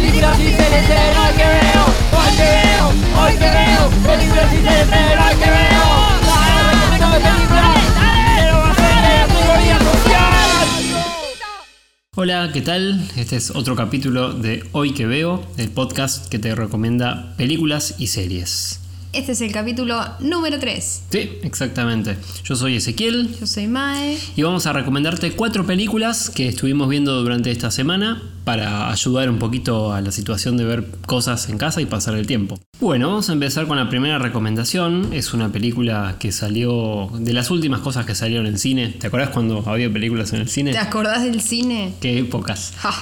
películas en hoy que veo, hoy que veo, hoy que veo, películas en hoy que veo. Hola, ¿qué tal? Este es otro capítulo de Hoy que veo, el podcast que te recomienda películas y series. Este es el capítulo número 3. Sí, exactamente. Yo soy Ezequiel Yo soy Mae. y vamos a recomendarte cuatro películas que estuvimos viendo durante esta semana para ayudar un poquito a la situación de ver cosas en casa y pasar el tiempo. Bueno, vamos a empezar con la primera recomendación. Es una película que salió de las últimas cosas que salieron en cine. ¿Te acordás cuando había películas en el cine? ¿Te acordás del cine? Qué épocas. Ja.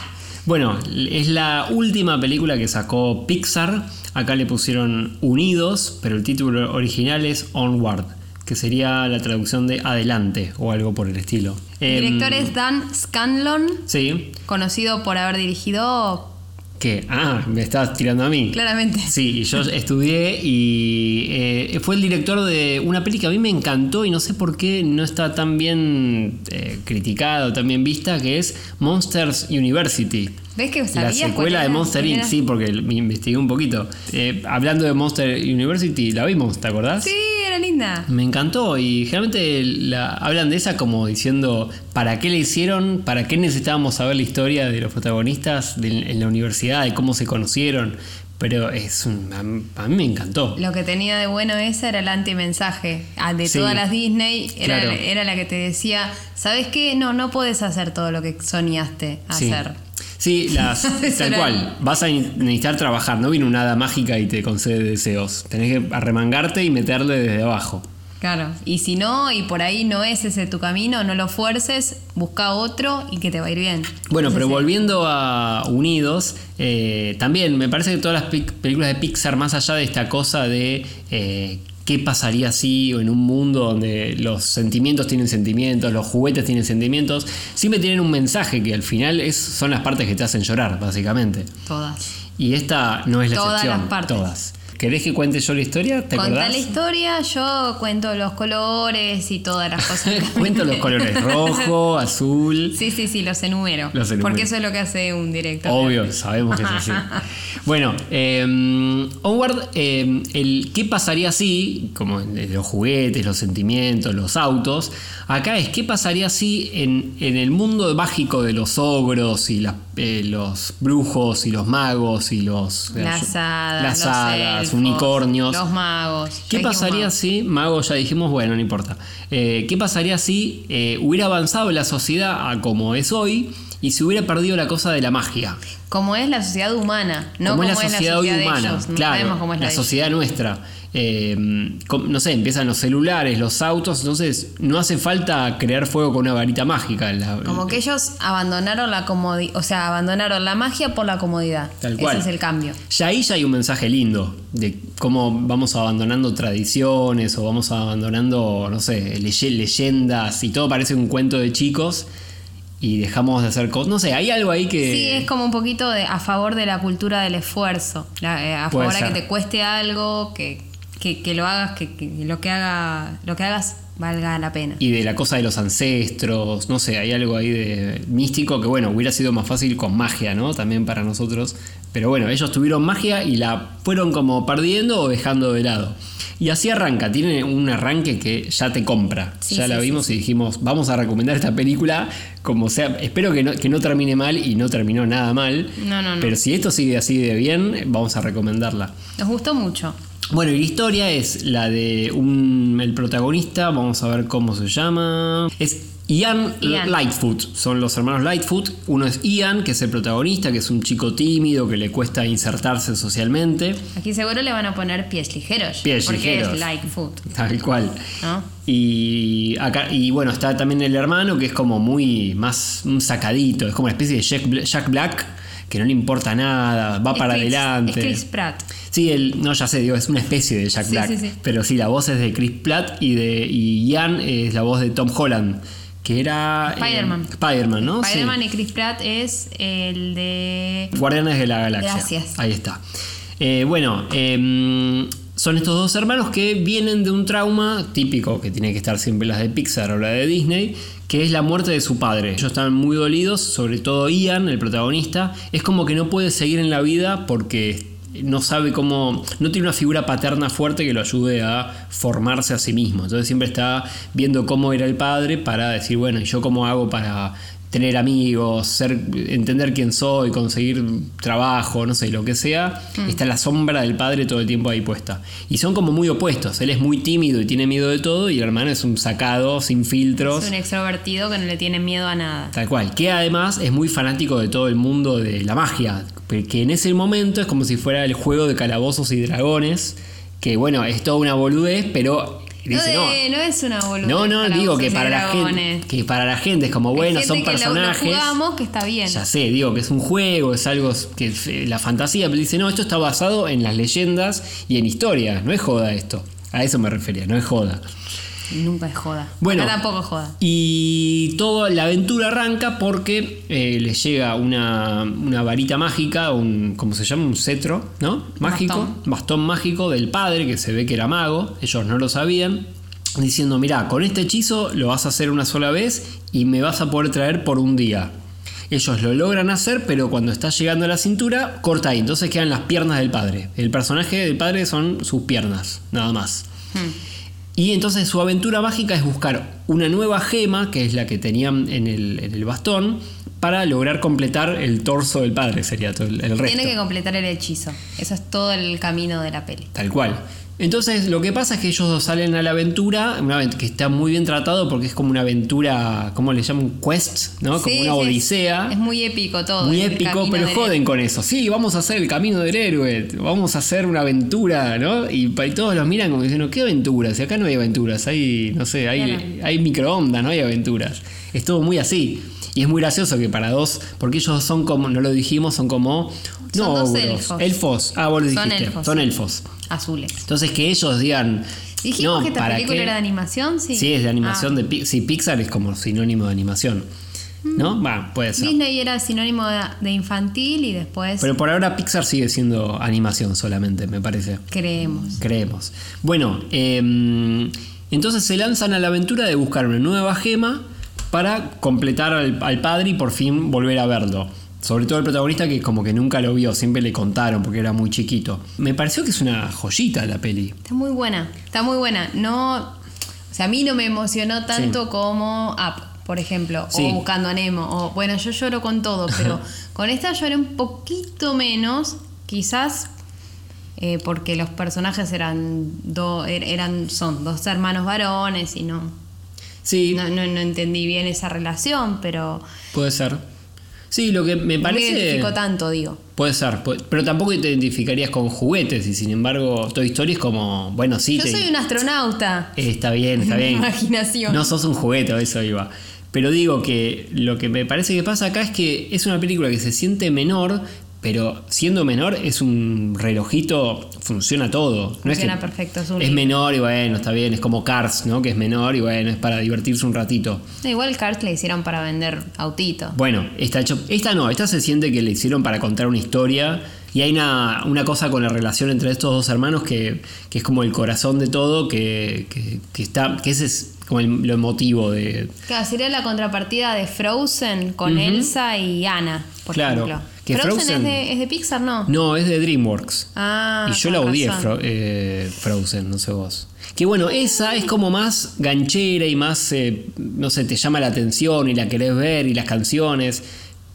Bueno, es la última película que sacó Pixar. Acá le pusieron Unidos, pero el título original es Onward, que sería la traducción de Adelante o algo por el estilo. El Em, director es Dan Scanlon, Sí, conocido por haber dirigido que. Ah, me estabas tirando a mí. claramente. Sí, y yo estudié y eh, fue el director de una peli que a mí me encantó y no sé por qué no está tan bien eh, criticada o tan bien vista, que es Monsters University. ¿Ves que La secuela de? Monster ¿Quién Inc. Sí, porque me investigué un poquito. Eh, hablando de Monster University, la vimos, ¿te acordás? Sí, linda. Me encantó y generalmente la, hablan de esa como diciendo para qué le hicieron, para qué necesitábamos saber la historia de los protagonistas de- en la universidad, de cómo se conocieron. Pero es un, a, mí- a mí me encantó. Lo que tenía de bueno esa era el antimensaje. Ah, De Sí. todas las Disney era, Claro. era la que te decía, ¿sabes qué? No, no puedes hacer todo lo que soñaste hacer. Sí, las, Eso tal cual. Vas a necesitar trabajar. No viene una hada mágica y te concede deseos. Tenés que arremangarte y meterle desde abajo. Claro. Y si no, y por ahí no es ese tu camino, no lo fuerces, busca otro y que te va a ir bien. Bueno, pero volviendo a Unidos, eh, también me parece que todas las películas de Pixar, más allá de esta cosa de eh, qué pasaría si o en un mundo donde los sentimientos tienen sentimientos, los juguetes tienen sentimientos, siempre tienen un mensaje que al final es, son las partes que te hacen llorar, básicamente. Todas. Y esta no es la Todas excepción. las partes. Todas. ¿Querés que cuente yo la historia? ¿Te Contá acordás? la historia, yo cuento los colores y todas las cosas. Cuento los colores rojo, azul. Sí, sí, sí, los enumero. Los enumero. Porque eso es lo que hace un director. Obvio, sabemos que es así. Bueno, eh, Onward, eh, el qué pasaría si, como los juguetes, los sentimientos, los autos, acá es qué pasaría si en, en el mundo mágico de los ogros y las- eh, los brujos y los magos y los Las hadas, las hadas, elfos, unicornios, Los magos. ¿Qué pasaría magos. si, mago ya dijimos, bueno, no importa. Eh, ¿Qué pasaría si eh, hubiera avanzado la sociedad a como es hoy y se hubiera perdido la cosa de la magia? Como es la sociedad humana, no como como, es la sociedad, de humana, ellos. No sabemos cómo es la, sociedad nuestra. Eh, com- no sé, empiezan los celulares, los autos, entonces no hace falta crear fuego con una varita mágica. La- Como que ellos abandonaron la comodidad, o sea, abandonaron la magia por la comodidad. Tal cual. Ese es el cambio. Ya ahí ya hay un mensaje lindo de cómo vamos abandonando tradiciones o vamos abandonando, no sé, leye- leyendas y todo parece un cuento de chicos y dejamos de hacer cosas. No sé, hay algo ahí que... Sí, es como un poquito de, a favor de la cultura del esfuerzo. La- eh, a Puede favor de que te cueste algo, que, que, que lo hagas, que, que lo que haga, lo que hagas valga la pena. Y de la cosa de los ancestros, no sé, hay algo ahí de místico que bueno, hubiera sido más fácil con magia, ¿no? También para nosotros. Pero bueno, ellos tuvieron magia y la fueron como perdiendo o dejando de lado. Y así arranca, tiene un arranque que ya te compra. Sí, ya sí, la vimos sí. y dijimos, vamos a recomendar esta película como sea. Espero que no, que no termine mal y no terminó nada mal. No, no, no. Pero si esto sigue así de bien, vamos a recomendarla. Nos gustó mucho. Bueno, y la historia es la de un, el protagonista, vamos a ver cómo se llama. Es Ian, Ian. Lightfoot, son los hermanos Lightfoot. Uno es Ian, que es el protagonista, que es un chico tímido, que le cuesta insertarse socialmente, Aquí seguro le van a poner pies ligeros. Pies porque ligeros. es like food. tal cual. ¿no? Y, acá, y bueno, está también el hermano, que es como muy más un sacadito, es como una especie de Jack Black, que no le importa nada, va Es para Chris- adelante. Es Chris Pratt. Sí, el, no, ya sé, digo, es una especie de Jack Sí, Black. sí, sí. Pero sí, la voz es de Chris Pratt y de y Ian es la voz de Tom Holland, que era. eh, Spider-Man. Spider-Man, ¿no? Sí. Spider-Man y Chris Pratt es el de. Guardianes de la Galaxia. Gracias. Ahí está. Eh, bueno, eh, son estos dos hermanos que vienen de un trauma típico, que tiene que estar siempre las de Pixar o la de Disney, que es la muerte de su padre. Ellos están muy dolidos, sobre todo Ian, el protagonista, es como que no puede seguir en la vida porque no sabe cómo, no tiene una figura paterna fuerte que lo ayude a formarse a sí mismo. Entonces siempre está viendo cómo era el padre para decir, bueno, ¿y yo cómo hago para tener amigos, ser, entender quién soy, conseguir trabajo, no sé, lo que sea, está la sombra del padre todo el tiempo ahí puesta. Y son como muy opuestos. Él es muy tímido y tiene miedo de todo, y el hermano es un sacado, sin filtros. Es un extrovertido que no le tiene miedo a nada. Tal cual, que además es muy fanático de todo el mundo de la magia, que en ese momento es como si fuera el juego de calabozos y dragones, que bueno, es toda una boludez, pero dice, no, de- no es una boludez. no, no, digo que para la gente, dragones. que para la gente es como bueno, gente son que lo- personajes. Lo, jugamos que está bien. Ya sé, digo que es un juego, es algo que eh, la fantasía, pero dice, no, esto está basado en las leyendas y en historias, no es joda esto. A eso me refería, no es joda. Nunca es joda. Bueno. Acá tampoco es joda. Y toda la aventura arranca porque eh, les llega una, una varita mágica, un, ¿cómo se llama? Un cetro, ¿no? Mágico, Bastón. bastón. mágico del padre que se ve que era mago, ellos no lo sabían, diciendo, mira, con este hechizo lo vas a hacer una sola vez y me vas a poder traer por un día. Ellos lo logran hacer, pero cuando está llegando a la cintura, corta ahí. Entonces quedan las piernas del padre. El personaje del padre son sus piernas, nada más. Y entonces su aventura mágica es buscar una nueva gema, que es la que tenían en el, en el bastón, para lograr completar el torso del padre, sería todo el, el resto. Tiene que completar el hechizo. Eso es todo el camino de la peli. Tal cual. Entonces lo que pasa es que ellos dos salen a la aventura, una que está muy bien tratado porque es como una aventura, ¿cómo le llaman? Quest, ¿no? Como Sí, una sí, odisea. Es muy épico todo. Muy épico, pero joden con eso. Sí, vamos a hacer el camino del héroe, vamos a hacer una aventura, ¿no? Y, y todos los miran como diciendo, ¿qué aventuras? Si acá no hay aventuras, hay, no sé, hay, Claro. hay microondas, no hay aventuras. Es todo muy así. Y es muy gracioso que para dos, porque ellos son como, no lo dijimos, son como... Son no, dos elfos. elfos. Ah, vos lo Son dijiste. elfos, Son elfos. Azules. Entonces que ellos digan... Dijimos no, que esta ¿para película qué? era de animación, sí. Sí, es de animación Ah. de Sí, Pixar es como sinónimo de animación. ¿No? Va, puede ser. Disney era sinónimo de, de infantil y después Pero por ahora Pixar sigue siendo animación solamente, me parece. creemos. Creemos. Bueno, eh, entonces se lanzan a la aventura de buscar una nueva gema para completar al, al padre y por fin volver a verlo. Sobre todo el protagonista que como que nunca lo vio, siempre le contaron porque era muy chiquito. Me pareció que es una joyita la peli. Está muy buena, está muy buena. No, o sea, a mí no me emocionó tanto como Up, por ejemplo, Sí. o Buscando a Nemo. O, bueno, yo lloro con todo, pero con esta lloré un poquito menos, quizás eh, porque los personajes eran, do- er- eran son dos hermanos varones y no, Sí, no, no, no entendí bien esa relación, pero puede ser. Sí, lo que me no me parece... identifico tanto, digo. Puede ser, pero tampoco te identificarías con juguetes y sin embargo Toy Story es como, bueno, sí, Yo te- soy un astronauta. Eh, está bien, está bien. Imaginación. No sos un juguete, a eso iba. Pero digo que lo que me parece que pasa acá es que es una película que se siente menor, pero siendo menor es un relojito, funciona todo. No es Funciona que perfecto, es un es libro. menor y bueno, está bien, es como Cars, ¿no? Que es menor y bueno, es para divertirse un ratito. No, Igual Cars le hicieron para vender autitos. Bueno, está hecho. Esta no, esta se siente que le hicieron para contar una historia. Y hay una, una cosa con la relación entre estos dos hermanos que, que es como el corazón de todo, que, que- que está. que ese es como el- lo emotivo de. Claro, sería la contrapartida de Frozen con Elsa y Anna, por Claro, ejemplo. Que Frozen, Frozen- es, de, es de Pixar, ¿no? No, es de DreamWorks. Ah, y yo la odié. Fro- eh, Frozen, no sé vos. Que bueno, esa es como más ganchera y más, eh, no sé, te llama la atención y la querés ver y las canciones.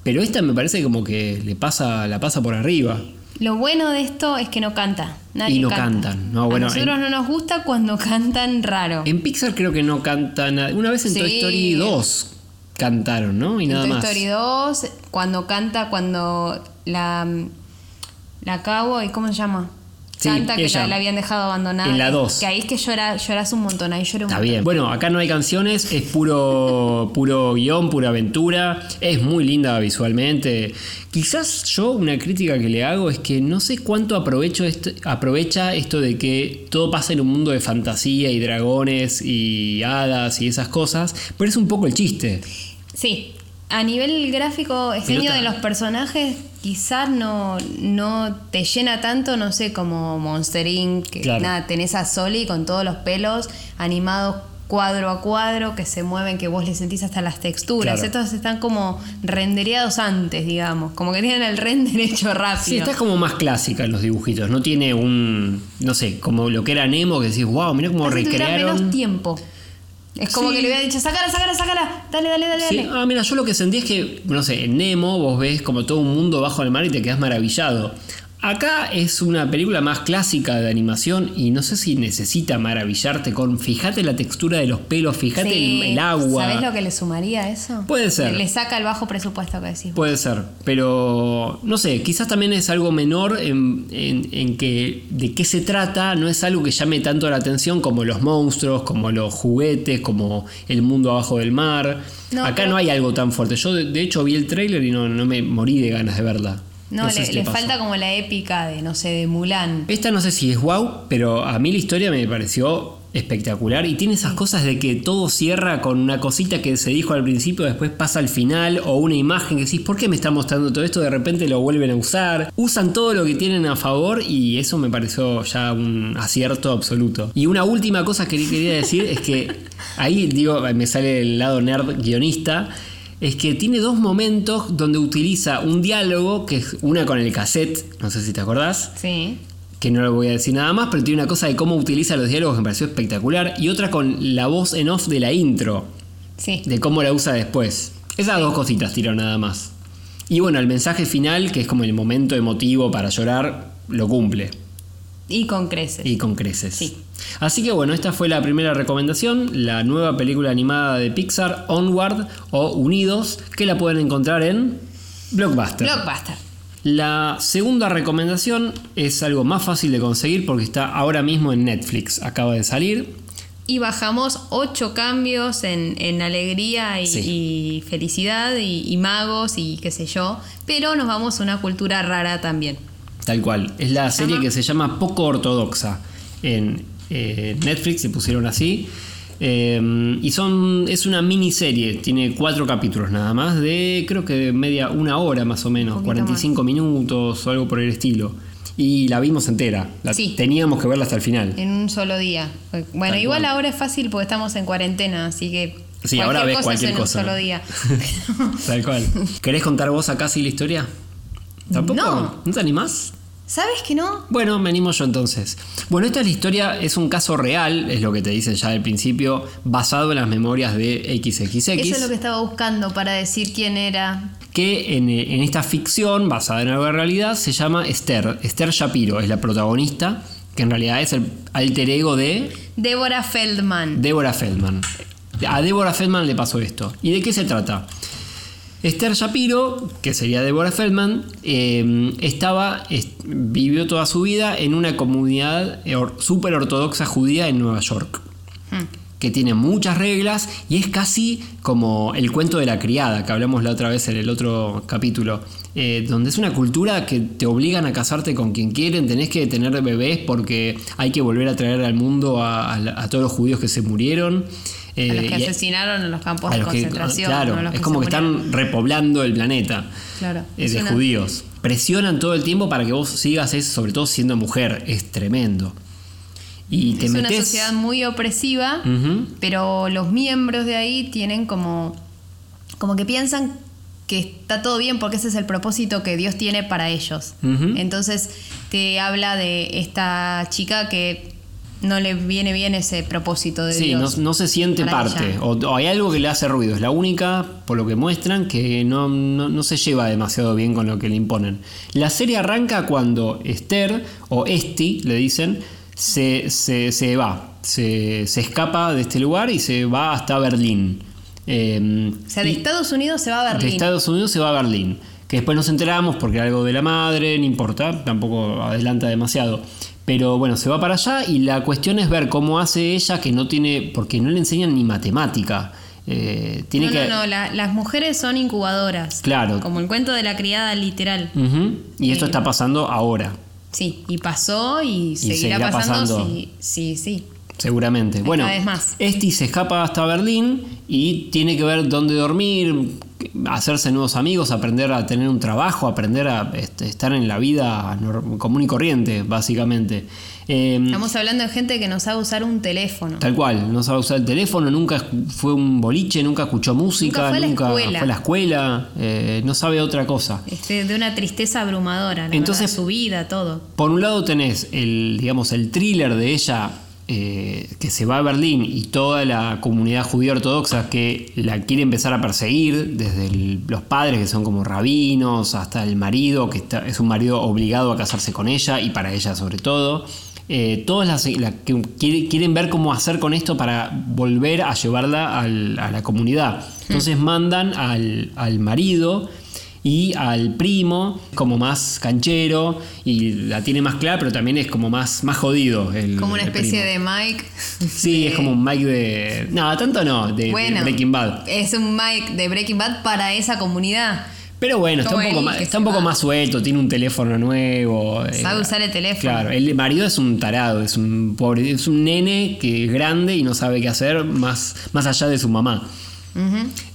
Pero esta me parece como que le pasa, la pasa por arriba. Lo bueno de esto es que no canta. Nadie Y no canta. cantan, no, bueno, a nosotros en- no nos gusta cuando cantan raro. En Pixar creo que no cantan. nada. Una vez en Toy. Story 2 cantaron, ¿no? Y nada Toy más. Story 2, cuando canta, cuando la, la cowboy, ¿cómo se llama? Sí, canta que ella. la, la habían dejado abandonada. En la dos. Que ahí es que llora, lloras un montón, ahí lloré un Está montón. bien. Bueno, acá no hay canciones, es puro, puro guion, pura aventura. Es muy linda visualmente. Quizás yo una crítica que le hago es que no sé cuánto aprovecho esto- aprovecha esto de que todo pasa en un mundo de fantasía y dragones y hadas y esas cosas, pero es un poco el chiste. Sí, a nivel gráfico, diseño de los personajes quizás no, no te llena tanto, no sé, como Monster Inc. Que Claro. nada, tenés a Soli con todos los pelos animados cuadro a cuadro, que se mueven, que vos le sentís hasta las texturas. Claro. Estos están como rendereados antes, digamos. Como que tienen el render hecho rápido. Sí, está como más clásica en los dibujitos. No tiene un. No sé, como lo que era Nemo, que decís, wow, mirá cómo tuviera recrearon. menos tiempo. Es como Sí. que le hubiera dicho, sácala, sácala, sácala. Dale, dale, dale, Sí, dale. ah, mira, yo lo que sentí es que, no sé, en Nemo vos ves como todo un mundo bajo el mar y te quedas maravillado. Acá es una película más clásica de animación y no sé si necesita maravillarte con. Fíjate la textura de los pelos, fíjate Sí. el, el agua. ¿Sabés lo que le sumaría a eso? Puede ser. Le, le saca el bajo presupuesto que decís. Puede ser, pero no sé, quizás también es algo menor en, en- en que de qué se trata, no es algo que llame tanto la atención como los monstruos, como los juguetes, como el mundo abajo del mar. No, Acá pero- no hay algo tan fuerte. Yo de, de hecho vi el tráiler y no, no me morí de ganas de verla. No, sé le, si falta como la épica de, no sé, de Mulan. Esta no sé si es wow, pero a mí la historia me pareció espectacular y tiene esas cosas de que todo cierra con una cosita que se dijo al principio, después pasa al final o una imagen que decís, ¿por qué me está mostrando todo esto? De repente lo vuelven a usar. Usan todo lo que tienen a favor y eso me pareció ya un acierto absoluto. Y una última cosa que quería decir es que ahí digo, me sale el lado nerd guionista. Es que tiene dos momentos donde utiliza un diálogo, que es una con el cassette, no sé si te acordás, Sí. que no le voy a decir nada más, pero tiene una cosa de cómo utiliza los diálogos que me pareció espectacular, y otra con la voz en off de la intro, Sí. de cómo la usa después. Esas dos cositas tiró nada más. Y bueno, el mensaje final, que es como el momento emotivo para llorar, lo cumple. Y con creces. Y con creces. Sí. Así que bueno, esta fue la primera recomendación, la nueva película animada de Pixar, Onward o Unidos, que la pueden encontrar en Blockbuster. Blockbuster. La segunda recomendación es algo más fácil de conseguir porque está ahora mismo en Netflix. Acaba de salir. Y bajamos ocho cambios en, en alegría y, Sí. y felicidad y, y magos y qué sé yo. Pero nos vamos a una cultura rara también. Tal cual. Es la serie que se llama Poco Ortodoxa. En eh, Netflix se pusieron así. Eh, y son. es una miniserie. Tiene cuatro capítulos nada más. De creo que media, una hora más o menos. poquito 45 minutos o algo por el estilo. Y la vimos entera. La- Sí. Teníamos que verla hasta el final. En un solo día. Bueno, Tal igual cual. ahora es fácil porque estamos en cuarentena, así que. Sí, ahora ves cosa cualquier es en cosa. un solo día. Tal cual. ¿Querés contar vos acá sí la historia? ¿Tampoco? No. ¿No te animás? ¿Sabes que no? Bueno, me animo yo entonces. Bueno, esta es la historia, es un caso real, es lo que te dicen ya al principio, basado en las memorias de XXX. Eso es lo que estaba buscando para decir quién era. que en, en esta ficción, basada en la realidad, se llama Esther. Esther Shapiro es la protagonista, que en realidad es el alter ego de Débora Feldman. Deborah Feldman. A Deborah Feldman le pasó esto. ¿Y de qué se trata? Esther Shapiro, que sería Deborah Feldman, eh, estaba, est- vivió toda su vida en una comunidad súper ortodoxa judía en Nueva York, Hmm. que tiene muchas reglas y es casi como el cuento de la criada, que hablamos la otra vez en el otro capítulo, eh, donde es una cultura que te obligan a casarte con quien quieren, tenés que tener bebés porque hay que volver a traer al mundo a, a- a todos los judíos que se murieron. A los eh, que y- asesinaron en los campos de que- concentración. claro, es que como que están repoblando el planeta Claro, eh, es de judíos. Presionan todo el tiempo para que vos sigas, eso, sobre todo siendo mujer. Es tremendo. Y te es una sociedad muy opresiva, pero los miembros de ahí tienen como, como que piensan que está todo bien porque ese es el propósito que Dios tiene para ellos. Entonces te habla de esta chica que no le viene bien ese propósito de Sí, no, Dios. no se siente parte. O, o hay algo que le hace ruido. Es la única, por lo que muestran, que no, no- no se lleva demasiado bien con lo que le imponen. La serie arranca cuando Esther, o Esti, le dicen, se, se- se va. Se, se escapa de este lugar y se va hasta Berlín. Eh, O sea, de Estados Unidos se va a de Berlín. Estados Unidos se va a Berlín. Que después nos enteramos porque algo de la madre, no importa, tampoco adelanta demasiado. Pero bueno, se va para allá y la cuestión es ver cómo hace ella que no tiene, porque no le enseñan ni matemática. Eh, tiene no, que... no, no, la- las mujeres son incubadoras. Claro. Como el cuento de la criada literal. Y esto Sí. está pasando ahora, Sí, y pasó y, seguirá, seguirá pasando. pasando. Sí, sí, sí. seguramente. Bueno, vez más. Esti se escapa hasta Berlín y tiene que ver dónde dormir, hacerse nuevos amigos, aprender a tener un trabajo, aprender a este, estar en la vida común y corriente, básicamente. Eh, Estamos hablando de gente que no sabe usar un teléfono. Tal cual, no sabe usar el teléfono, nunca fue un boliche, nunca escuchó música, Nunca fue a la escuela. fue a la escuela, eh, no sabe otra cosa. Este, de una tristeza abrumadora, la Entonces- verdad, su vida, todo. Por un lado tenés el, digamos, el thriller de ella eh, que se va a Berlín y toda la comunidad judía ortodoxa que la quiere empezar a perseguir, desde el- los padres que son como rabinos, hasta el marido que está- es un marido obligado a casarse con ella y para ella sobre todo. Eh, todas las la que quiere- quieren ver cómo hacer con esto para volver a llevarla al- a la comunidad. Entonces mandan al, al marido y al primo como más canchero y la tiene más clara, pero también es como más, más jodido. El, Como una especie de Mike. Sí, es como un Mike de. No, tanto no, de, Breaking Bad. es un Mike de Breaking Bad para esa comunidad. Pero bueno, está un poco, más, está un poco más suelto, tiene un teléfono nuevo. eh, Sabe usar el teléfono. Claro, el marido es un tarado, es un pobre, es un nene que es grande y no sabe qué hacer más, más allá de su mamá.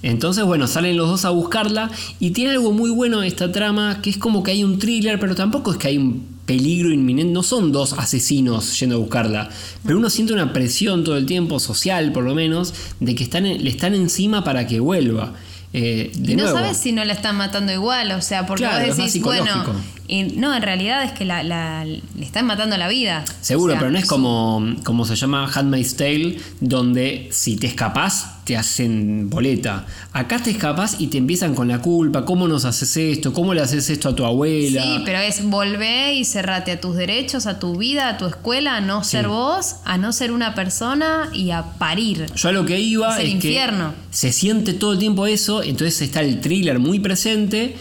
Entonces, bueno, salen los dos a buscarla y tiene algo muy bueno esta trama, que es como que hay un thriller, pero tampoco es que hay un peligro inminente, no son dos asesinos yendo a buscarla, pero uno siente una presión todo el tiempo, social por lo menos, de que están le están encima para que vuelva. Eh, de Y no nuevo, sabes si no la están matando igual, o sea, porque Claro, vos decís, bueno, y no, en realidad es que la, la- le están matando la vida. Seguro, O sea, pero no es como, como se llama Handmaid's Tale, donde si te escapas te hacen boleta. Acá te escapas y te empiezan con la culpa, ¿cómo nos haces esto? ¿Cómo le haces esto a tu abuela? Sí, pero es volver y cerrate a tus derechos, a tu vida, a tu escuela, a no ser vos, a no ser una persona y a parir. Yo a lo que iba Es es, el que infierno. se siente todo el tiempo eso, entonces está el thriller muy presente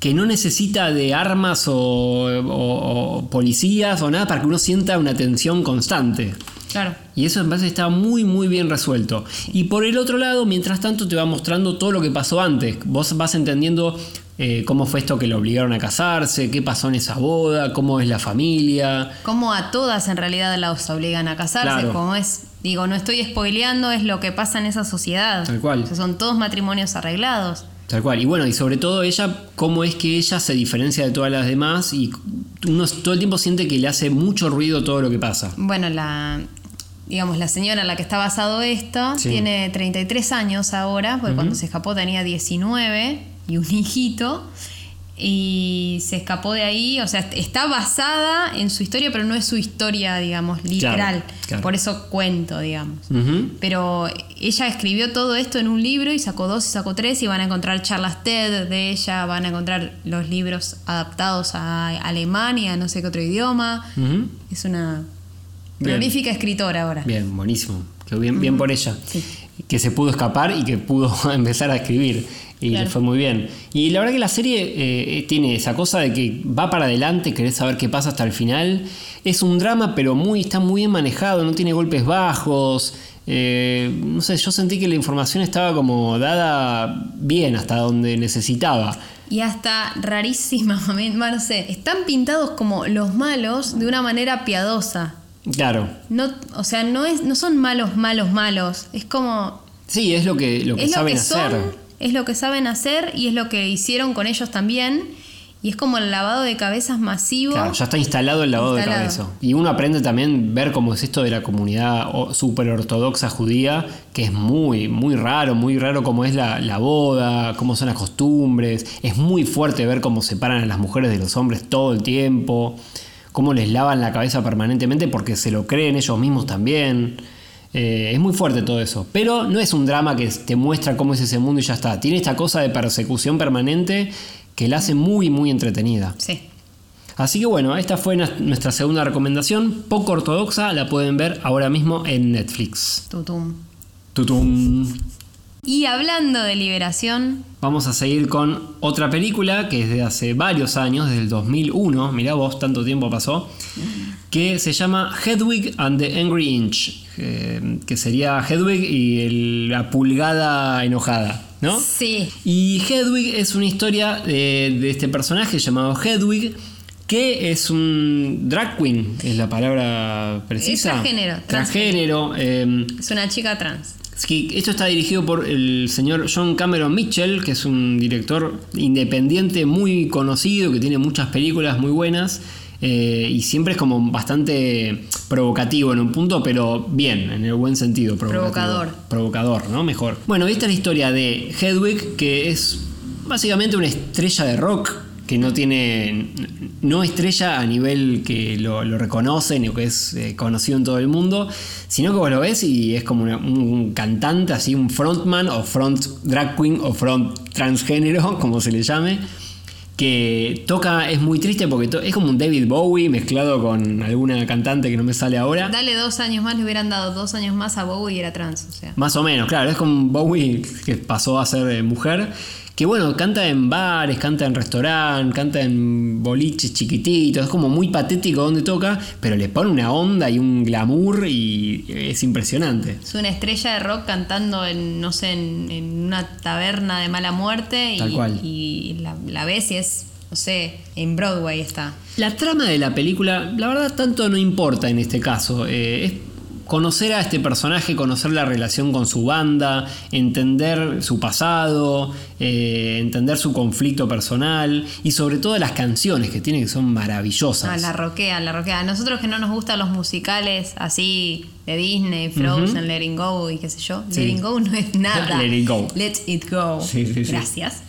que no necesita de armas o, o- o policías o nada para que uno sienta una tensión constante. Claro. Y eso me parece que está muy muy bien resuelto. Y por el otro lado, mientras tanto te va mostrando todo lo que pasó antes. Vos vas entendiendo eh, cómo fue esto que lo obligaron a casarse, qué pasó en esa boda, cómo es la familia. Como a todas en realidad las obligan a casarse, Claro. como es, digo, no estoy spoileando, es lo que pasa en esa sociedad. Tal cual. O sea, son todos matrimonios arreglados. Tal cual. Y bueno, y sobre todo ella, cómo es que ella se diferencia de todas las demás y uno todo el tiempo siente que le hace mucho ruido todo lo que pasa. Bueno, la digamos la señora en la que está basado esto Sí. tiene 33 años ahora, porque cuando se escapó tenía 19 y un hijito y se escapó de ahí, o sea, está basada en su historia, pero no es su historia, digamos, literal. claro. Por eso cuento, digamos. Pero ella escribió todo esto en un libro y sacó dos y sacó tres y van a encontrar charlas TED de ella, van a encontrar los libros adaptados a alemán y a no sé qué otro idioma. Es una prolífica escritora ahora. Bien, buenísimo. Bien, bien por ella. Sí. Que se pudo escapar y que pudo empezar a escribir. Y Claro. le fue muy bien. Y la verdad que la serie eh, tiene esa cosa de que va para adelante, querés saber qué pasa hasta el final. Es un drama, pero muy, está muy bien manejado, no tiene golpes bajos. Eh, no sé, yo sentí que la información estaba como dada bien hasta donde necesitaba. Y hasta rarísimamente, no sé, están pintados como los malos de una manera piadosa. Claro. No, o sea, no, es, no son malos, malos, malos. Es como Sí, es lo que, lo que es lo saben que hacer. son, es lo que saben hacer y es lo que hicieron con ellos también. Y es como el lavado de cabezas masivo. Claro, ya está instalado el lavado Instalado. de cabeza. Y uno aprende también ver cómo es esto de la comunidad súper ortodoxa judía, que es muy, muy raro, muy raro cómo es la, la boda, cómo son las costumbres. Es muy fuerte ver cómo separan a las mujeres de los hombres todo el tiempo, cómo les lavan la cabeza permanentemente porque se lo creen ellos mismos también. Eh, es muy fuerte todo eso. Pero no es un drama que te muestra cómo es ese mundo y ya está. Tiene esta cosa de persecución permanente que la hace muy, muy entretenida. Sí. Así que bueno, esta fue nuestra segunda recomendación, poco ortodoxa, la pueden ver ahora mismo en Netflix. Tutum. Tutum. Y hablando de liberación, Vamos a seguir con otra película que es de hace varios años, desde el 2001, mirá vos, tanto tiempo pasó, que se llama Hedwig and the Angry Inch, eh, que sería Hedwig y el- la pulgada enojada, ¿no? sí. Y Hedwig es una historia de, de este personaje llamado Hedwig, que es un drag queen, es la palabra precisa. Es transgénero, Transgénero. eh, Es una chica trans. Esto está dirigido por el señor John Cameron Mitchell, que es un director independiente muy conocido, que tiene muchas películas muy buenas. eh, y siempre es como bastante provocativo en un punto, pero bien, en el buen sentido. Provocador. Provocador, ¿no? Mejor. Bueno, esta es la historia de Hedwig, que es básicamente una estrella de rock que no tiene, no estrella a nivel que lo, lo reconocen o que es eh, conocido en todo el mundo, sino que vos lo ves y es como una- un cantante, así un frontman o front drag queen o front transgénero, como se le llame, que toca, es muy triste porque es como un David Bowie mezclado con alguna cantante que no me sale ahora. Dale dos años más, le hubieran dado dos años más a Bowie y era trans, o sea. Más o menos, claro, es como Bowie que pasó a ser eh, mujer. Que bueno, canta en bares, canta en restaurantes, canta en boliches chiquititos, es como muy patético donde toca, pero le pone una onda y un glamour y es impresionante. Es una estrella de rock cantando en, no sé, en, en una taberna de mala muerte y, Tal cual. y la, la ves y es, no sé, en Broadway está. La trama de la película, la verdad, tanto no importa en este caso. eh, es conocer a este personaje, conocer la relación con su banda, entender su pasado, eh, entender su conflicto personal y sobre todo las canciones que tiene que son maravillosas. Ah, la roquea, la roquea. A nosotros que no nos gustan los musicales así de Disney, Frozen, Let It Go y qué sé yo. Sí. Let It Go no es nada. Let it go. Let It Go. Sí, sí, sí. Gracias.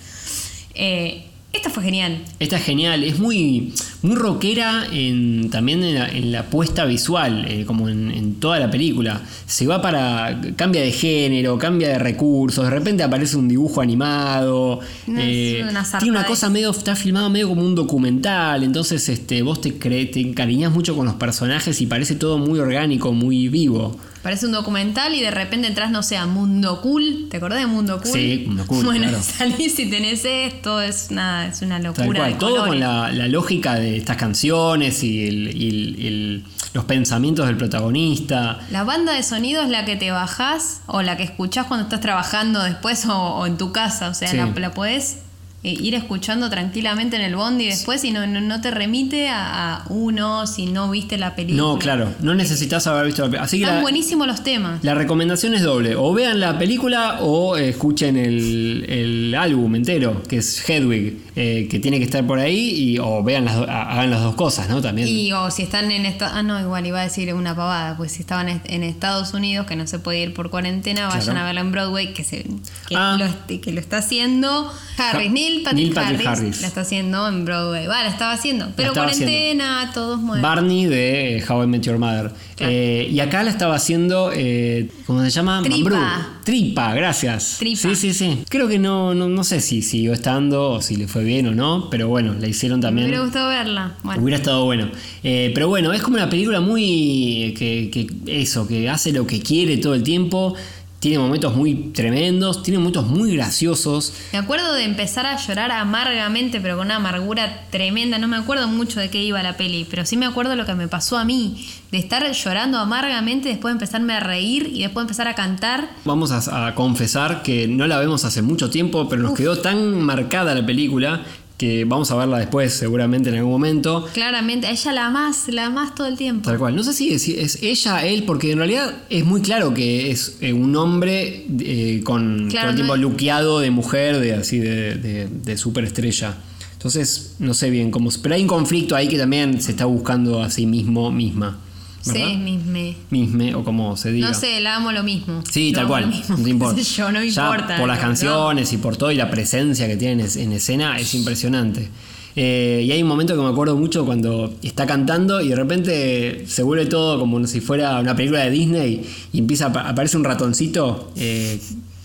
Eh, esta fue genial. Esta es genial, es muy, muy rockera en, también en la, en la puesta visual, eh, como en, en toda la película. Se va para. cambia de género, cambia de recursos, de repente aparece un dibujo animado. No, eh, una tiene una cosa medio. está filmado medio como un documental. Entonces este, vos te, cre- te encariñas mucho con los personajes y parece todo muy orgánico, muy vivo. Parece un documental y de repente entras, no sé, a Mundo Cool. ¿Te acordás de Mundo Cool? Sí, Mundo Cool, Bueno, claro. salís y tenés esto, es nada, es una locura. de todo con la, la lógica de estas canciones y, el- y el- el- los pensamientos del protagonista. La banda de sonido es la que te bajás o la que escuchás cuando estás trabajando después o, o en tu casa. O sea, Sí. la, la podés eh, ir escuchando tranquilamente en el bondi después y no, no, no te remite a, a uno si no viste la película. No, claro, no necesitas haber visto la película. Así que Están la, buenísimos los temas. la recomendación es doble. O vean la película o escuchen el, el álbum entero, que es Hedwig, eh, que tiene que estar por ahí, y, o vean las, ha- hagan las dos cosas, ¿no? También. Y o si están en esta, ah no, igual iba a decir una pavada, pues si estaban est- en Estados Unidos que no se puede ir por cuarentena, vayan Claro. a verlo en Broadway que se que, Ah. lo, est- que lo está haciendo Harris, Ja- Neil Patrick, Neil Patrick Harris, Harris. la está haciendo en Broadway. Va, la estaba haciendo, pero estaba cuarentena, todos mueven. Barney de eh, How I Met Your Mother. Claro. Eh, y acá la estaba haciendo, eh, ¿cómo se llama? Tripa. Mambrú. Tripa, gracias. Tripa. Sí, sí, sí. Creo que no, no, no sé si siguió estando o si le fue bien o no, pero bueno, la hicieron Me también. hubiera gustado verla. Bueno, Hubiera estado bueno. Eh, pero bueno, es como una película muy. eh, Que, que eso, que hace lo que quiere todo el tiempo. Tiene momentos muy tremendos, tiene momentos muy graciosos. me acuerdo de empezar a llorar amargamente, pero con una amargura tremenda. No me acuerdo mucho de qué iba la peli, pero sí me acuerdo lo que me pasó a mí. De estar llorando amargamente, después empezarme a reír y después empezar a cantar. Vamos a, a confesar que no la vemos hace mucho tiempo, pero nos quedó tan marcada la película que vamos a verla después, seguramente en algún momento. Claramente, a ella la más, la más todo el tiempo. Tal cual. No sé si es, si es ella, él, porque en realidad es muy claro que es eh, un hombre eh, con Claro, todo el tiempo no es- luqueado de mujer, de así de, de, de superestrella. Entonces, no sé bien cómo. Pero hay un conflicto ahí que también se está buscando a sí mismo, misma. ¿Verdad? Sí, misme. Misme, o como se diga. No sé, la amo lo mismo. Sí, Lo tal cual. mismo. No importa. Qué sé yo, no me Ya importa. Por las No. canciones y por todo y la presencia que tiene en, en escena es impresionante. Eh, y hay un momento que me acuerdo mucho cuando está cantando y de repente se vuelve todo como si fuera una película de Disney y empieza aparece un ratoncito eh,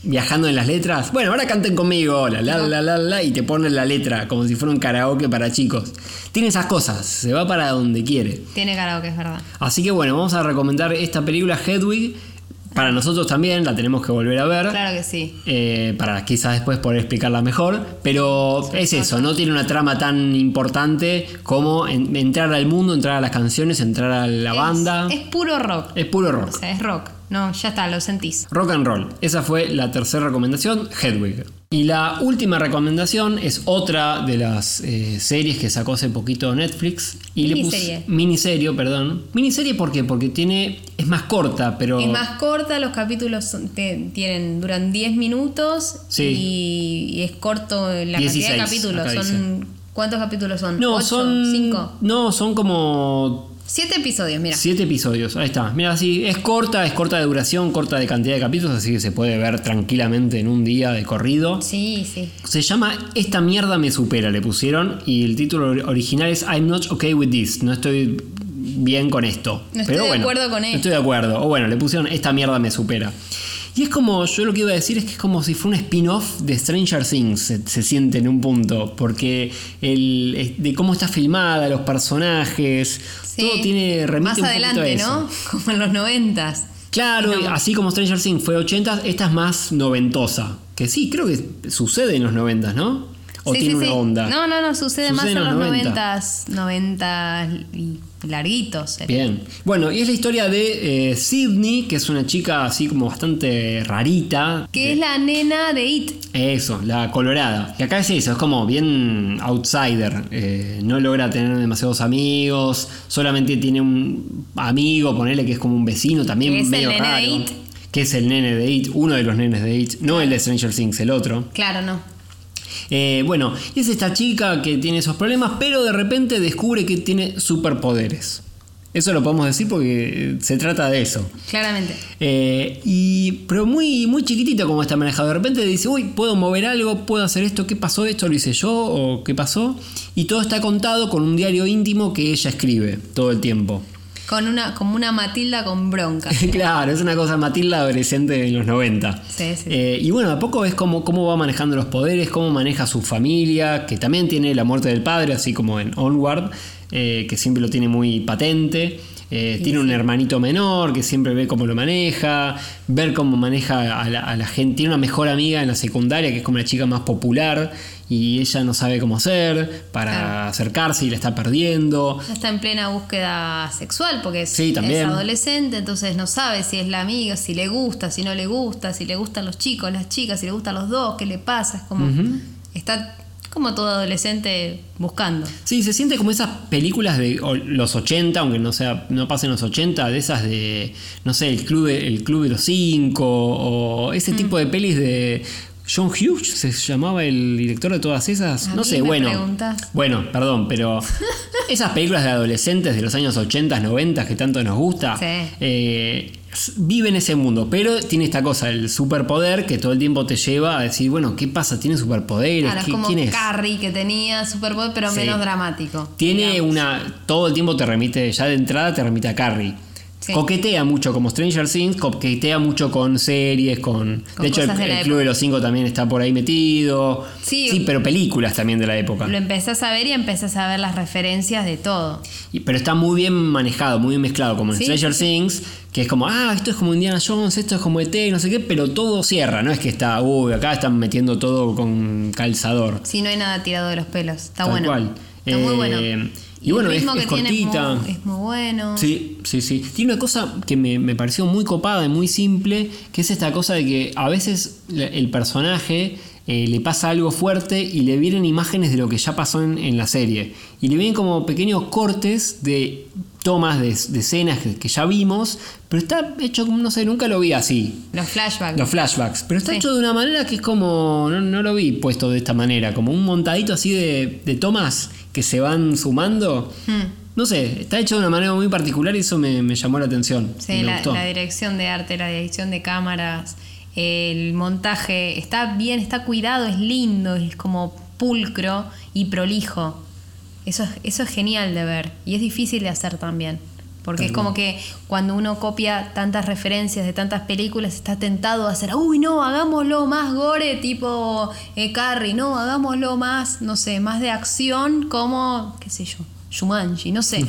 viajando en las letras. Bueno, ahora canten conmigo, la la la la la y te ponen la letra como si fuera un karaoke para chicos. Tiene esas cosas, se va para donde quiere. Tiene karaoke, es verdad. Así que bueno, vamos a recomendar esta película Hedwig. Para nosotros también la tenemos que volver a ver. Claro que sí. eh, para quizás después poder explicarla mejor. Pero es eso, no tiene una trama tan importante como en- entrar al mundo, entrar a las canciones, entrar a la Es- banda. Es, puro rock. Es puro rock. O sea, es rock. No, ya está, lo sentís. Rock and roll. Esa fue la tercera recomendación, Hedwig. Y la última recomendación es otra de las eh, series que sacó hace poquito Netflix. Y le Miniserie. puse. Miniserie, perdón. Miniserie ¿por qué? Porque tiene. es más corta, pero. Es más corta, los capítulos son- te- tienen, duran 10 minutos Sí. y, y es corto la 16, cantidad de capítulos. Son, ¿Cuántos capítulos son? No, ¿Ocho? son. ¿Cinco? No, son como Siete episodios, mira. Siete episodios, ahí está. Mira, sí, es corta, es corta de duración, corta de cantidad de capítulos, así que se puede ver tranquilamente en un día de corrido. Sí, sí. Se llama Esta mierda me supera, le pusieron, y el título or- original es I'm not okay with this. No estoy bien con esto. No estoy Pero de bueno, acuerdo con No esto. estoy de acuerdo. O bueno, le pusieron Esta mierda me supera. Y es como, yo lo que iba a decir es que es como si fuera un spin-off de Stranger Things, se, se siente en un punto, porque el, de cómo está filmada, los personajes, Sí. todo tiene remite Más un poquito a adelante, eso. ¿no? Como en los noventas. Claro, No. así como Stranger Things fue 80, esta es más noventosa. Que sí, creo que sucede en los 90, ¿no? O Sí, tiene sí, una sí. onda. No, no, no, sucede, más Sucede en en los los 90. noventas. Noventas y larguitos. sería. Bien. Bueno, y es la historia de eh, Sydney, que es una chica así como bastante rarita. Que es la nena de It. Eso, la colorada. Y acá es eso, es como bien outsider. eh, no logra tener demasiados amigos. Solamente tiene un amigo, ponele que es como un vecino también es el medio nene de raro. It. Que es el nene de It, uno de los nenes de It. No el de Stranger Things, el otro. Claro, no. Eh, bueno, y es esta chica que tiene esos problemas, pero de repente descubre que tiene superpoderes. Eso lo podemos decir porque se trata de eso. Claramente. Eh, y, pero muy, muy chiquitito como está manejado. De repente dice, uy, puedo mover algo, puedo hacer esto, ¿qué pasó esto? ¿Lo hice yo? ¿O qué pasó? Y todo está contado con un diario íntimo que ella escribe todo el tiempo. Con una, como una Matilda con bronca. claro, es una cosa Matilda adolescente en los 90. Sí, sí. Eh, y bueno, a poco es como cómo va manejando los poderes, cómo maneja su familia, que también tiene la muerte del padre, así como en Onward, eh, que siempre lo tiene muy patente. Eh, tiene un hermanito menor que siempre ve cómo lo maneja, ver cómo maneja a la, a la gente. Tiene una mejor amiga en la secundaria que es como la chica más popular y ella no sabe cómo hacer para Claro. acercarse y la está perdiendo. Está en plena búsqueda sexual porque es, Sí, es adolescente, entonces no sabe si es la amiga, si le gusta, si no le gusta, si le gustan los chicos, las chicas, si le gustan los dos, qué le pasa. Es como. Está como todo adolescente buscando. Sí, se siente como esas películas de los 80, aunque no sea no pasen los 80, de esas de, no sé, el club de, el club de los cinco, o ese Mm. tipo de pelis de John Hughes, se llamaba el director de todas esas. A no mí sé, me bueno. preguntás. Bueno, perdón, pero esas películas de adolescentes de los años 80, 90 que tanto nos gusta, Sí. eh, s- viven ese mundo, pero tiene esta cosa, el superpoder que todo el tiempo te lleva a decir, bueno, ¿qué pasa? ¿Tiene superpoderes? Ahora es ¿Qué- como ¿Quién es? Carrie que tenía superpoder, pero Sí. menos dramático. Tiene digamos. una. Todo el tiempo te remite, ya de entrada te remite a Carrie. Sí. Coquetea mucho, como Stranger Things, coquetea mucho con series, con. Con de hecho, el, de Club de los Cinco también está por ahí metido. Sí. pero películas también de la época. Lo empezás a ver y empezás a ver las referencias de todo. Y- pero está muy bien manejado, muy bien mezclado, como en Sí, Stranger sí, Things, que es como, ah, esto es como Indiana Jones, esto es como ET, no sé qué, pero todo cierra, no es que está, uy, acá están metiendo todo con calzador. Si no hay nada tirado de los pelos. Está Tal bueno. cual. Está muy Eh, bueno. Y bueno, el es- ritmo es que tiene es cortita. muy, es muy bueno. Sí, sí, sí. Tiene una cosa que me, me pareció muy copada y muy simple, que es esta cosa de que a veces el personaje eh, le pasa algo fuerte y le vienen imágenes de lo que ya pasó en, en la serie. Y le vienen como pequeños cortes de tomas de, de escenas que, que ya vimos, pero está hecho como, no sé, nunca lo vi así. Los flashbacks. Los flashbacks, pero está Sí. hecho de una manera que es como, no, no lo vi puesto de esta manera, como un montadito así de, de tomas que se van sumando. Hmm. No sé, está hecho de una manera muy particular y eso me, me llamó la atención. Sí, la dirección de arte, la dirección de cámaras, el montaje, está bien, está cuidado, es lindo, es como pulcro y prolijo. Eso es, eso es genial de ver y es difícil de hacer también. Porque es como que cuando uno copia tantas referencias de tantas películas, está tentado a hacer, uy, no, hagámoslo más gore, tipo eh, Carrie, no, hagámoslo más, no sé, más de acción, como, qué sé yo, Shumanji, no sé.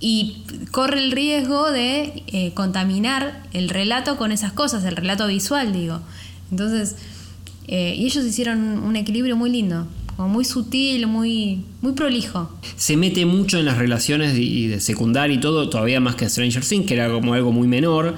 Y corre el riesgo de eh, contaminar el relato con esas cosas, el relato visual, digo. Entonces, eh, y ellos hicieron un equilibrio muy lindo, muy sutil, muy, muy prolijo. Se mete mucho en las relaciones de, de secundaria y todo, todavía más que Stranger Things, que era como algo muy menor.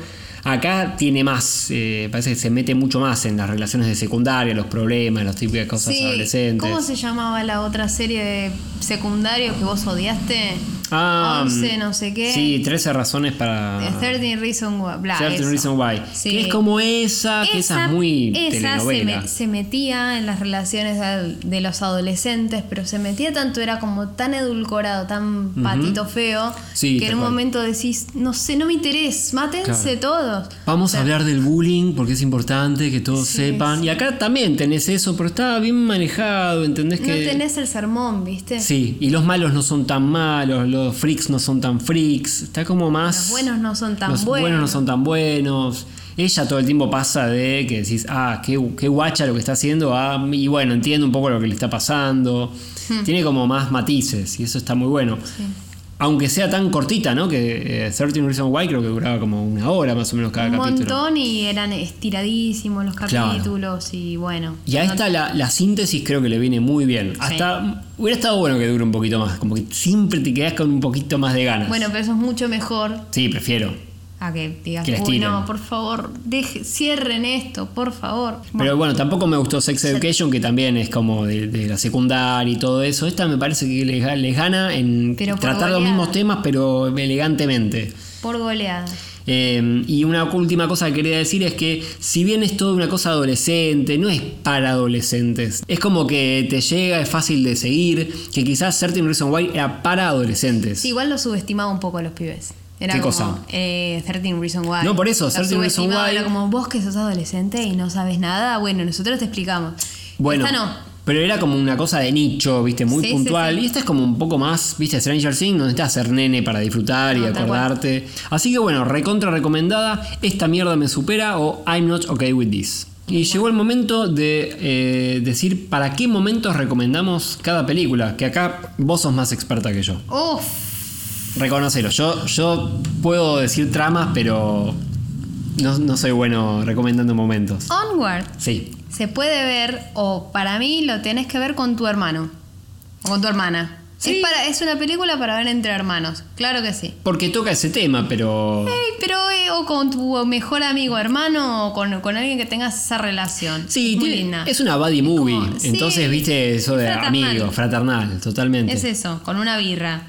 Acá tiene más, eh, parece que se mete mucho más en las relaciones de secundaria, los problemas, las típicas cosas Sí, adolescentes. ¿Cómo se llamaba la otra serie de secundario que vos odiaste? Ah, 11, no sé qué. Sí, 13 razones para. Eh, 13 Reason Why. bla, 13 eso. Reasons Why. Sí. Que es como esa, que esa es muy esa se, me- se metía en las relaciones de, los adolescentes, pero se metía tanto, era como tan edulcorado, tan patito feo, Sí, que en un cual. momento decís, no sé, no me interesa, mátense todos. Vamos a hablar del bullying porque es importante que todos Sí, sepan. Y acá también tenés eso, pero está bien manejado, ¿entendés No que.? tenés el sermón, ¿viste? Sí, y los malos no son tan malos, los freaks no son tan freaks. Está como más. Los buenos no son tan los buenos. no son tan buenos. Ella todo el tiempo pasa de que decís, ah, qué, qué guacha lo que está haciendo, ah, y bueno, entiendo un poco lo que le está pasando. Hmm. Tiene como más matices y eso está muy bueno. Aunque sea tan cortita, ¿no? Que eh, 13 Reasons Why creo que duraba como una hora más o menos cada un capítulo. montón y eran estiradísimos los Claro. capítulos y bueno. Y a no- esta la, la síntesis creo que le viene muy bien. Hasta hubiera estado bueno que dure un poquito más, como que siempre te quedas con un poquito más de ganas. Bueno, pero eso es mucho mejor Sí, prefiero. A que digas, Que uy, estiren". no, por favor, deje, cierren esto, por favor. Pero bueno, tampoco me gustó Sex Education, que también es como de, de la secundaria y todo eso. Esta me parece que les, ga- les gana en Pero tratar los mismos temas, pero elegantemente. por goleada. Eh, y una última cosa que quería decir es que si bien es toda una cosa adolescente, no es para adolescentes. Es como que te llega, es fácil de seguir, que quizás Certain Reason Why era para adolescentes. Sí, igual lo subestimaba un poco a los pibes. Era ¿Qué como, cosa? Eh, 13 Reason Why. No, por eso, Lo 13 Reason Why. Era como vos que sos adolescente y no sabes nada. Bueno, nosotros te explicamos. Bueno, Esta no. pero era como una cosa de nicho, viste, muy Sí, puntual. sí. Y esta es como un poco más, viste, Stranger Things, no necesitas ser nene para disfrutar y No, acordarte. Así que bueno, recontra recomendada. Esta mierda me supera o I'm not okay with this. Y llegó el momento de eh, decir para qué momentos recomendamos cada película. Que acá vos sos más experta que yo. Uf, Reconocelo. Yo, yo puedo decir tramas, pero no, no soy bueno recomendando momentos. Onward. Sí. Se puede ver, o para mí lo tenés que ver con tu hermano. O con tu hermana. Sí. Es, para, es una película para ver entre hermanos. Claro que sí. Porque toca ese tema, pero. Ey, pero eh, o con tu mejor amigo hermano o con, con alguien que tengas esa relación. Sí, es muy tiene- linda. es una buddy movie. como- sí, entonces, viste, eso de fraternal. amigo, fraternal, totalmente. Es eso, con una birra.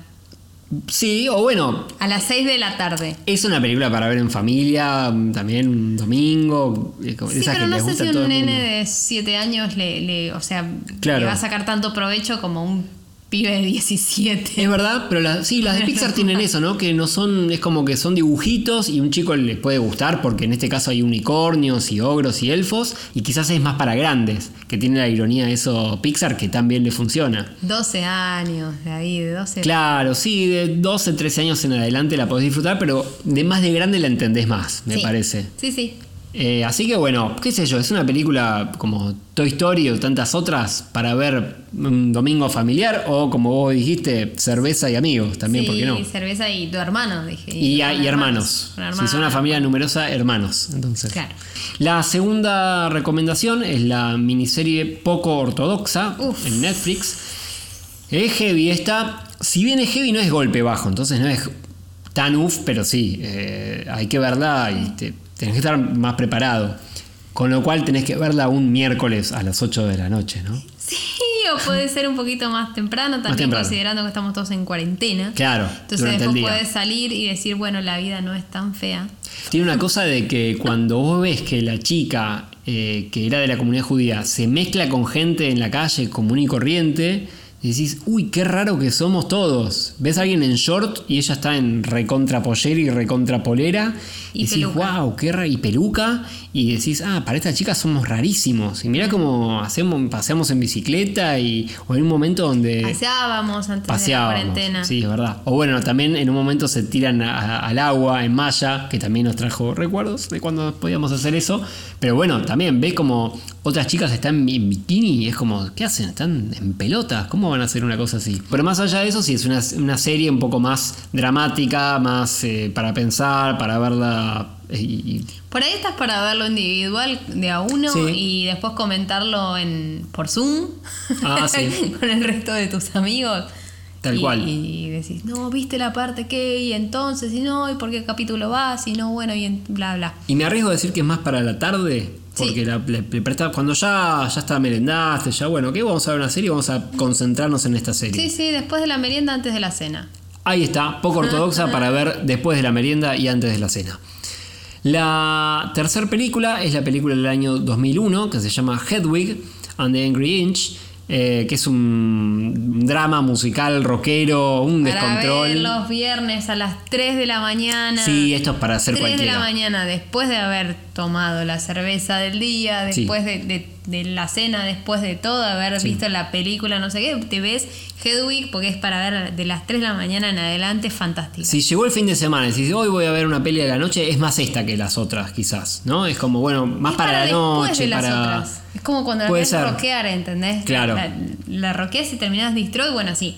Sí, o bueno, A las 6 de la tarde. es una película para ver en familia, mm, también un domingo. Sí, pero que no sé gusta si un nene de 7 años le, le- o sea, Claro. le va a sacar tanto provecho como un pibe de 17. Es verdad, pero las, sí, las de Pixar tienen eso, ¿no? Que no son, es como que son dibujitos y un chico les puede gustar porque en este caso hay unicornios y ogros y elfos y quizás es más para grandes, que tiene la ironía de eso Pixar que también le funciona. 12 años, de ahí, de 12. Claro, sí, de 12, 13 años en adelante la podés disfrutar, pero de más de grande la entendés más, me Sí. parece. Sí, sí. Eh, así que bueno, qué sé yo, es una película como Toy Story o tantas otras para ver un domingo familiar o como vos dijiste, cerveza y amigos también, sí, ¿por qué no? cerveza y tu hermano, dije. Y, y hermanos. Si son una familia numerosa, hermanos. Entonces. Claro. La segunda recomendación es la miniserie poco ortodoxa Uf. en Netflix. Es heavy esta. Si bien es heavy, no es golpe bajo. Entonces no es tan uff, pero sí. eh, hay que verla y te- tenés que estar más preparado. Con lo cual tenés que verla un miércoles a las 8 de la noche, ¿no? Sí, o puede ser un poquito más temprano, también temprano. considerando que estamos todos en cuarentena. Claro, Entonces después puedes salir y decir, bueno, la vida no es tan fea. Tiene una cosa de que cuando vos ves que la chica eh, que era de la comunidad judía se mezcla con gente en la calle común y corriente, decís, uy, qué raro que somos todos. Ves a alguien en short y ella está en recontra pollera y recontra polera. Y decís, peluca. wow, qué raro. Y peluca. Y decís, ah, para esta chica somos rarísimos. Y mirá cómo hacemos, paseamos en bicicleta y, o en un momento donde Paseábamos antes paseábamos. de la cuarentena. Sí, es verdad. O bueno, también en un momento se tiran a- al agua en malla, que también nos trajo recuerdos de cuando podíamos hacer eso. Pero bueno, también ves como otras chicas están en bikini y es como, ¿qué hacen? Están en pelota. ¿Cómo van a hacer una cosa así? Pero más allá de eso, sí, es una, una serie un poco más dramática, más eh, para pensar, para verla. eh, y- y- Por ahí estás para verlo individual de a uno Sí. y después comentarlo en por Zoom Ah, sí. con el resto de tus amigos. Tal y, cual. Y decís, no, viste la parte que, y entonces, y no, y por qué capítulo vas, y no, bueno, y en- bla, bla. Y me arriesgo a decir que es más para la tarde. Sí. Porque la- le- le presta- cuando ya, ya está merendaste, ya bueno, ¿qué? Vamos a ver una serie y vamos a concentrarnos en esta serie. Sí, sí, después de la merienda, antes de la cena. Ahí está, poco ortodoxa para ver después de la merienda y antes de la cena. La tercera película es la película del año 2001 que se llama Hedwig and the Angry Inch, eh, que es un drama musical rockero, un Para descontrol. ver los viernes a las 3 de la mañana. Sí, esto es para hacer 3 de cualquiera. la mañana, después de haber tomado la cerveza del día, Sí. después de, de- de la cena, después de todo, haber Sí. visto la película, no sé qué, te ves Hedwig porque es para ver de las 3 de la mañana en adelante, fantástico. Si llegó el fin de semana y decís, hoy voy a ver una peli de la noche, es más esta que las otras, quizás, ¿no? Es como, bueno, más Es para, la noche, de las para. otras. Es como cuando la ser. rockear, ¿entendés? Claro. La, la rockeas y terminás distro y bueno, así.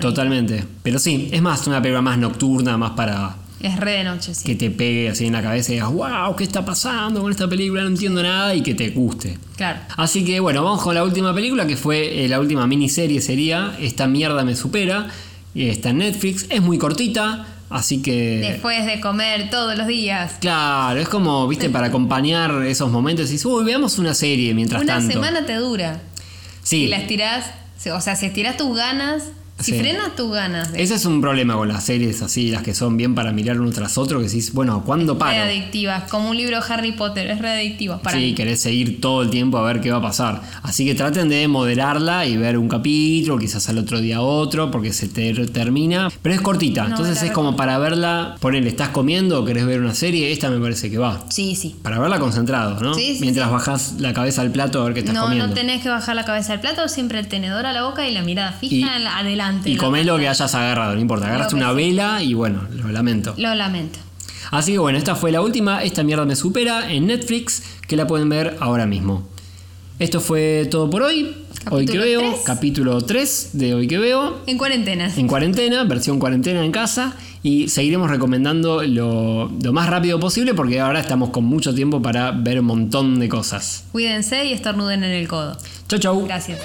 Totalmente. Pero sí, es más una película más nocturna, más para. Es re de noche, sí. que te pegue así en la cabeza y digas, wow, ¿qué está pasando con esta película? No entiendo nada y que te guste. Claro. Así que bueno, vamos con la última película que fue eh, la última miniserie sería Esta mierda me supera. Está en Netflix, es muy cortita, así que... Después de comer todos los días. Claro, es como, viste, para acompañar esos momentos y dices, uy, veamos una serie mientras Una tanto. semana te dura. Sí, Si la estirás, o sea, si estirás tus ganas, si Sí. frenas tus ganas. de- ese es un problema con las series así, las que son bien para mirar uno tras otro, que decís, bueno, ¿cuándo re paro? adictivas, como un libro de Harry Potter, es re adictiva para sí, mí. querés seguir todo el tiempo a ver qué va a pasar. Así que traten de moderarla y ver un capítulo, quizás al otro día otro, porque se te termina. Pero es cortita, No, entonces es como para verla, ponele, estás comiendo o querés ver una serie, esta me parece que va. Sí, sí. Para verla concentrado, ¿no? Sí, sí, Mientras bajás la cabeza al plato a ver qué estás No, comiendo. no tenés que bajar la cabeza del plato, siempre el tenedor a la boca y la mirada fija Y- la- adelante. Y comés lo que hayas agarrado, no importa. Agarraste una vela y bueno, lo lamento. Lo lamento. Así que bueno, esta fue la última. Esta mierda me supera en Netflix, que la pueden ver ahora mismo. Esto fue todo por hoy. hoy que veo, capítulo 3 de Hoy que veo. En cuarentena. En cuarentena, versión cuarentena en casa. Y seguiremos recomendando lo, lo más rápido posible porque ahora estamos con mucho tiempo para ver un montón de cosas. Cuídense y estornuden en el codo. Chau, chau. Gracias.